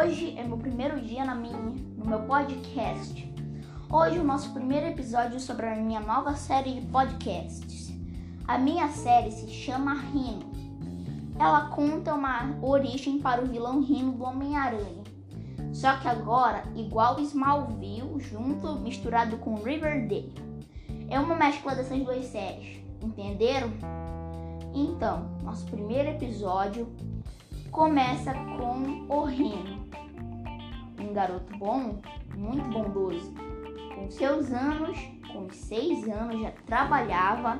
Hoje é meu primeiro dia na minha, no meu podcast. Hoje o nosso primeiro episódio é sobre a minha nova série de podcasts. A minha série se chama Rino. Ela conta uma origem para o vilão Rino do Homem-Aranha. Só que agora, igual Smallville, junto, misturado com Riverdale. É uma mescla dessas duas séries, entenderam? Então, nosso primeiro episódio começa com o Rino, um garoto bom, muito bondoso. Com seus anos, com seis anos, já trabalhava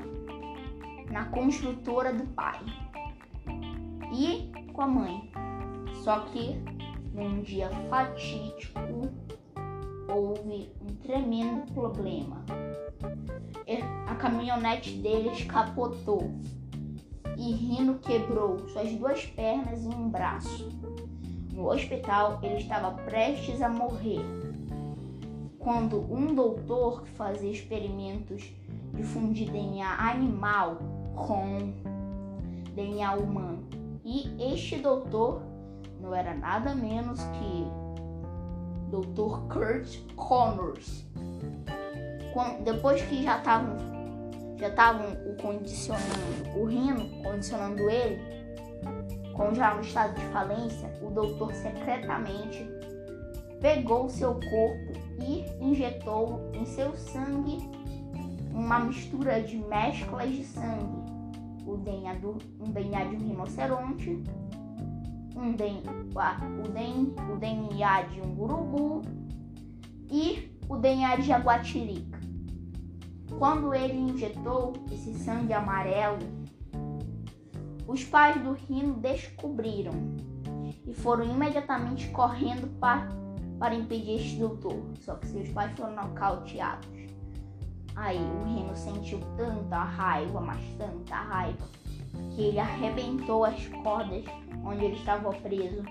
na construtora do pai e com a mãe. Só que num dia fatídico houve um tremendo problema. A caminhonete dele escapotou e Rino quebrou suas duas pernas e um braço. No hospital, ele estava prestes a morrer. Quando um doutor que fazia experimentos de fundir DNA animal com DNA humano, e este doutor não era nada menos que Dr. Kurt Connors. depois que já estavam já estavam o condicionando, o Rino condicionando ele, com já no estado de falência, o doutor secretamente pegou seu corpo e injetou em seu sangue uma mistura de mesclas de sangue, o DNA, do, um DNA de um rinoceronte, um DNA, o, DNA de um urubu e o DNA de jaguatirica. Quando ele injetou esse sangue amarelo, os pais do Rino descobriram e foram imediatamente correndo para, para impedir este doutor. Só que seus pais foram nocauteados. Aí o Rino sentiu tanta raiva, mas tanta raiva, que ele arrebentou as cordas onde ele estava preso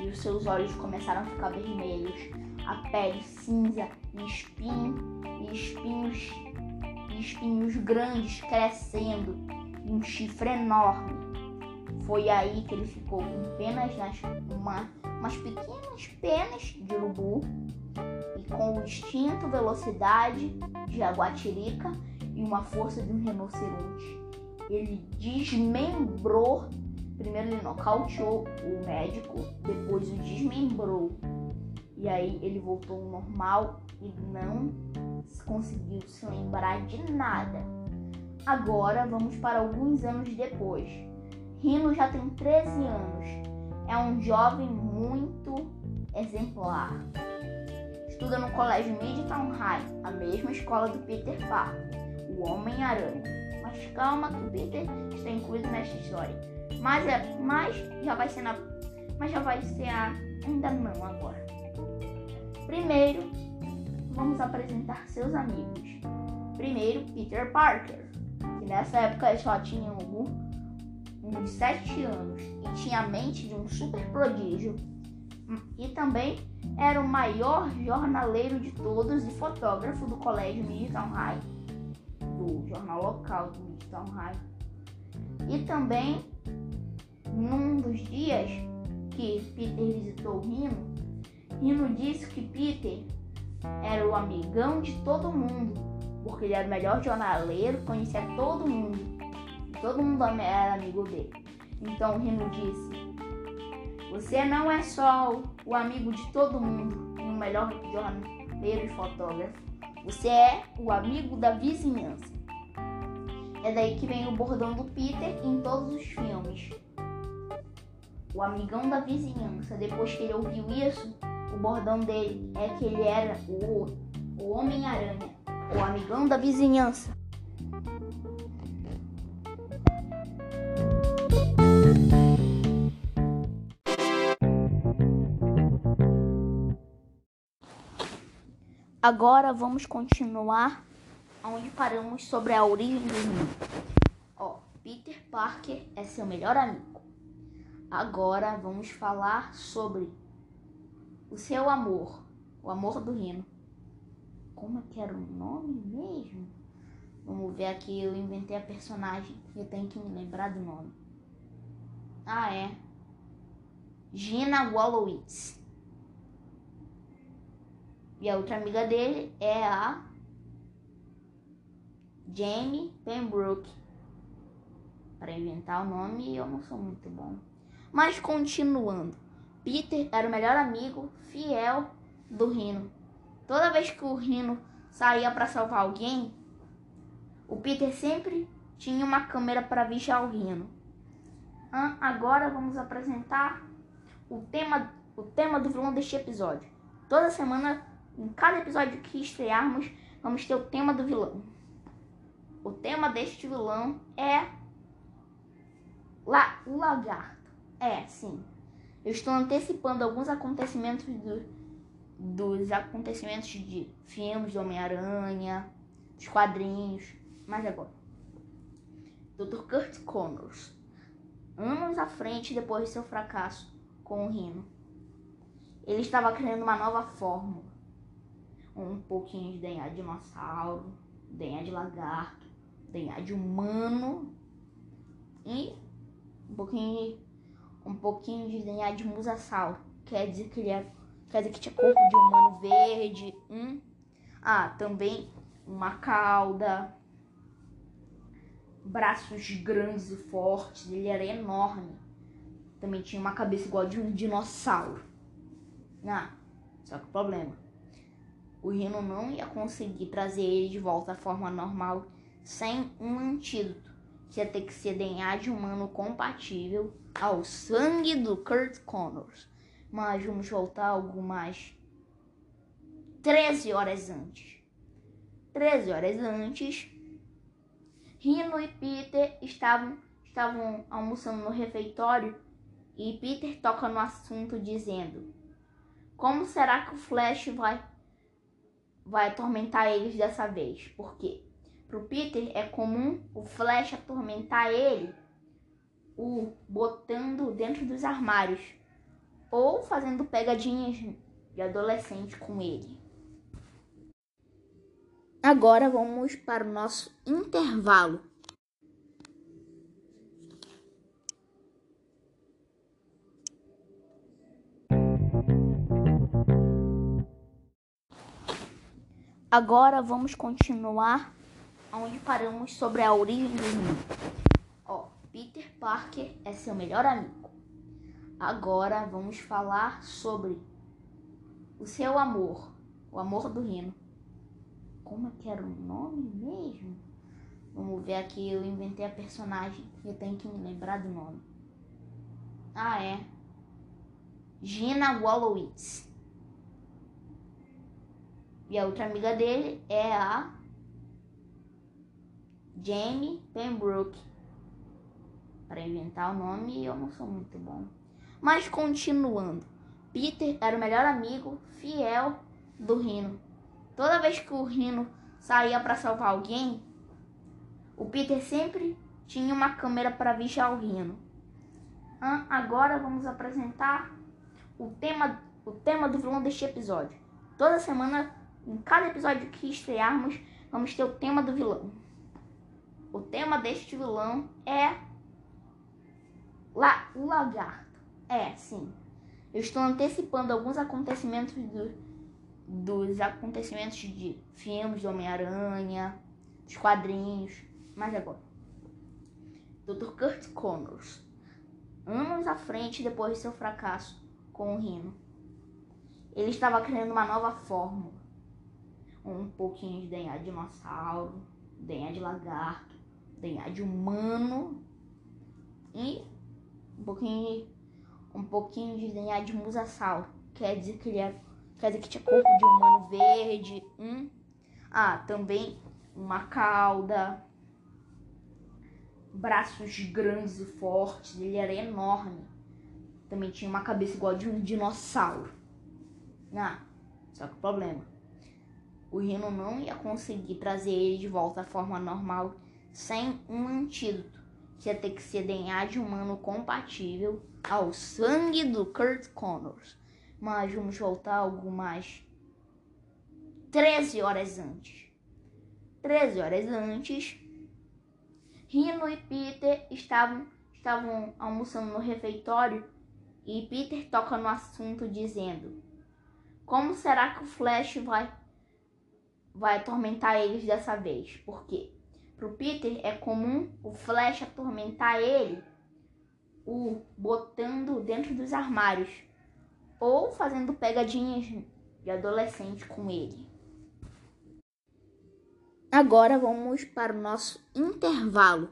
e os seus olhos começaram a ficar vermelhos, a pele cinza e espinho espinhos espinhos grandes crescendo e um chifre enorme. Foi aí que ele ficou com penas nas uma, umas pequenas penas de urubu e com o instinto, velocidade de jaguatirica e uma força de um rinoceronte. Ele desmembrou, primeiro ele nocauteou o médico, depois o desmembrou. E aí ele voltou ao normal e não conseguiu se lembrar de nada. Agora vamos para alguns anos depois. Rino já tem 13 anos. É um jovem muito exemplar. Estuda no colégio Midtown High, a mesma escola do Peter Parker, o Homem-Aranha. Mas calma que o Peter está incluído nesta história. Mas, é, mas já vai ser na. Mas já vai ser a. Ainda não agora. Primeiro, vamos apresentar seus amigos. Primeiro, Peter Parker, que nessa época só tinha um, uns 7 anos e tinha a mente de um super prodígio. E também era o maior jornaleiro de todos e fotógrafo do colégio Midtown High, do jornal local do Midtown High. E também, num dos dias que Peter visitou Rino, Rino disse que Peter era o amigão de todo mundo, porque ele era o melhor jornaleiro, conhecia todo mundo. Todo mundo era amigo dele. Então o Rino disse: Você não é só o amigo de todo mundo e o melhor jornaleiro e fotógrafo. Você é o amigo da vizinhança. É daí que vem o bordão do Peter em todos os filmes. O amigão da vizinhança. Depois que ele ouviu isso, o bordão dele é que ele era o, o Homem-Aranha, o amigão da vizinhança. Agora vamos continuar onde paramos sobre a origem do mundo. Ó, Peter Parker é seu melhor amigo. Agora vamos falar sobre o seu amor. O amor do Rino. Como é que era o nome mesmo? Vamos ver aqui, eu inventei a personagem. Eu tenho que me lembrar do nome. Ah, é. Gina Wallowitz. E a outra amiga dele é a Jamie Pembroke. Para inventar o nome, eu não sou muito bom. Mas continuando, Peter era o melhor amigo fiel do Rino. Toda vez que o Rino saía para salvar alguém, o Peter sempre tinha uma câmera para vigiar o Rino. Agora vamos apresentar o tema, o tema do vilão deste episódio. Toda semana, em cada episódio que estrearmos, vamos ter o tema do vilão. O tema deste vilão é La, o lagarto. É, sim. Eu estou antecipando alguns acontecimentos do, dos acontecimentos de filmes do Homem-Aranha, dos quadrinhos, mas agora. Dr. Kurt Connors, anos à frente depois de seu fracasso com o Rino, ele estava criando uma nova fórmula. Um pouquinho de DNA de dinossauro, DNA de lagarto, DNA de humano e um pouquinho, um pouquinho de DNA de musasauro. Quer dizer que ele é, quer dizer que tinha corpo de humano verde. Hum? Ah, também uma cauda, braços grandes e fortes. Ele era enorme. Também tinha uma cabeça igual de um dinossauro. Ah, só que o problema. O Rino não ia conseguir trazer ele de volta à forma normal sem um antídoto que ia ter que ser DNA de humano compatível ao sangue do Kurt Connors. Mas vamos voltar algumas 13 horas antes. 13 horas antes, Rino e Peter estavam, estavam almoçando no refeitório e Peter toca no assunto dizendo: Como será que o Flash vai vai atormentar eles dessa vez? Por quê? Pro Peter é comum o Flash atormentar ele, o botando dentro dos armários ou fazendo pegadinhas de adolescente com ele. Agora vamos para o nosso intervalo. Agora vamos continuar onde paramos sobre a origem do mundo. Ó, Peter Parker é seu melhor amigo. Agora vamos falar sobre o seu amor, o amor do Rino. Como é que era o nome mesmo? Vamos ver aqui, eu inventei a personagem, eu tenho que me lembrar do nome. Ah, é. Gina Wallowitz. E a outra amiga dele é a Jamie Pembroke. Para inventar o nome, eu não sou muito bom. Mas continuando, Peter era o melhor amigo fiel do Rino. Toda vez que o Rino saía para salvar alguém, o Peter sempre tinha uma câmera para vigiar o Rino. Agora vamos apresentar o tema, o tema do vilão deste episódio. Toda semana, em cada episódio que estrearmos, vamos ter o tema do vilão. O tema deste vilão é La o lagarto. É, sim. Eu estou antecipando alguns acontecimentos do, dos acontecimentos de filmes do Homem-Aranha, dos quadrinhos, mas agora. Dr. Kurt Connors, anos à frente depois de seu fracasso com o Rino, ele estava criando uma nova fórmula. Um pouquinho de DNA de dinossauro, DNA de lagarto, DNA de humano e um pouquinho, um pouquinho de DNA de musasauro. Quer dizer que ele é, quer dizer que tinha corpo de humano verde. Hum? Ah, também uma cauda, braços grandes e fortes. Ele era enorme. Também tinha uma cabeça igual de um dinossauro. Ah, só que o problema. O Rino não ia conseguir trazer ele de volta à forma normal sem um antídoto, que ia ter que ser DNA de humano compatível ao sangue do Kurt Connors. Mas vamos voltar algumas 13 horas antes. 13 horas antes, Rino e Peter estavam, estavam almoçando no refeitório e Peter toca no assunto dizendo: Como será que o Flash vai vai atormentar eles dessa vez? Por quê? Pro Peter é comum o Flash atormentar ele o botando dentro dos armários ou fazendo pegadinhas de adolescente com ele. Agora vamos para o nosso intervalo.